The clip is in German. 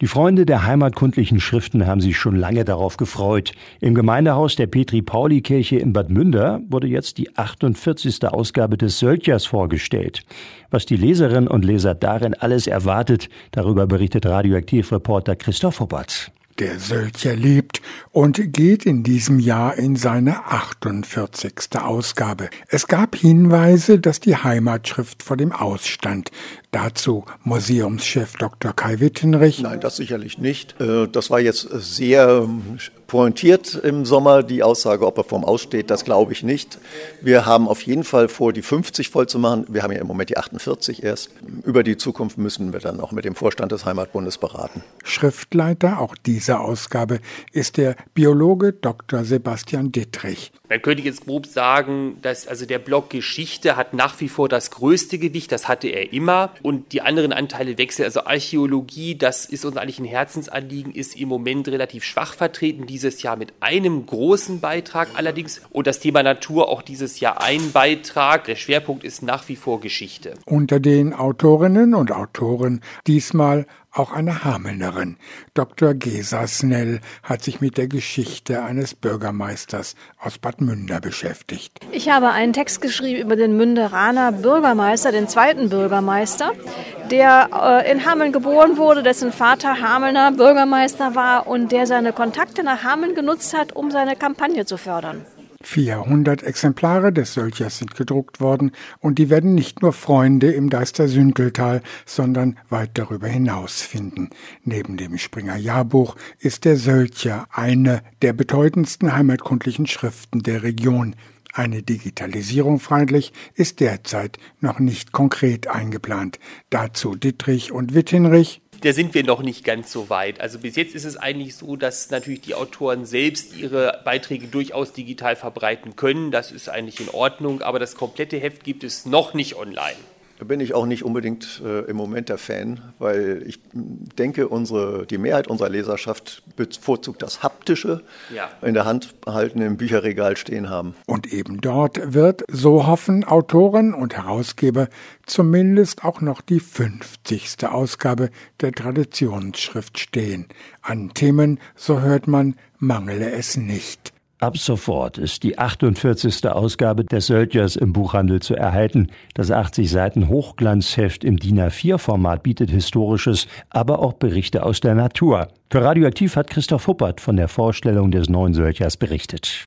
Die Freunde der heimatkundlichen Schriften haben sich schon lange darauf gefreut. Im Gemeindehaus der Petri-Pauli-Kirche in Bad Münder wurde jetzt die 48. Ausgabe des Sölchers vorgestellt. Was die Leserinnen und Leser darin alles erwartet, darüber berichtet Radioaktivreporter Christoph Hubbard. Der Sölcher lebt und geht in diesem Jahr in seine 48. Ausgabe. Es gab Hinweise, dass die Heimatschrift vor dem Ausstand. Dazu Museumschef Dr. Kai Wittenrich. Nein, das sicherlich nicht. Äh, das war jetzt sehr pointiert im Sommer. Die Aussage, ob er vorm Aussteht, das glaube ich nicht. Wir haben auf jeden Fall vor, die 50 voll zu machen. Wir haben ja im Moment die 48 erst. Über die Zukunft müssen wir dann auch mit dem Vorstand des Heimatbundes beraten. Schriftleiter auch dieser Ausgabe ist der Biologe Dr. Sebastian Dittrich. Man könnte jetzt grob sagen, dass also der Block Geschichte hat nach wie vor das größte Gewicht, das hatte er immer. Und die anderen Anteile wechseln. Also Archäologie, das ist uns eigentlich ein Herzensanliegen, ist im Moment relativ schwach vertreten. Die dieses Jahr mit einem großen Beitrag allerdings und das Thema Natur auch dieses Jahr ein Beitrag. Der Schwerpunkt ist nach wie vor Geschichte. Unter den Autorinnen und Autoren diesmal auch eine Hamelnerin. Dr. Gesa Snell hat sich mit der Geschichte eines Bürgermeisters aus Bad Münder beschäftigt. Ich habe einen Text geschrieben über den Münderaner Bürgermeister, den zweiten Bürgermeister, der äh, in Hameln geboren wurde, dessen Vater Hamelner Bürgermeister war und der seine Kontakte nach Hameln genutzt hat, um seine Kampagne zu fördern. 400 Exemplare des Sölchers sind gedruckt worden und die werden nicht nur Freunde im Deister-Sündeltal, sondern weit darüber hinaus finden. Neben dem Springer Jahrbuch ist der Sölcher eine der bedeutendsten heimatkundlichen Schriften der Region. Eine Digitalisierung freilich ist derzeit noch nicht konkret eingeplant. Dazu Dittrich und Wittinrich da sind wir noch nicht ganz so weit. Also bis jetzt ist es eigentlich so, dass natürlich die Autoren selbst ihre Beiträge durchaus digital verbreiten können. Das ist eigentlich in Ordnung, aber das komplette Heft gibt es noch nicht online. Da bin ich auch nicht unbedingt äh, im Moment der Fan, weil ich denke, unsere, die Mehrheit unserer Leserschaft bevorzugt das Haptische ja. in der Hand halten, im Bücherregal stehen haben. Und eben dort wird, so hoffen Autoren und Herausgeber, zumindest auch noch die 50. Ausgabe der Traditionsschrift stehen. An Themen, so hört man, mangele es nicht. Ab sofort ist die 48. Ausgabe des Söldgers im Buchhandel zu erhalten. Das 80 Seiten Hochglanzheft im DIN A4-Format bietet historisches, aber auch Berichte aus der Natur. Für Radioaktiv hat Christoph Huppert von der Vorstellung des neuen Söldgers berichtet.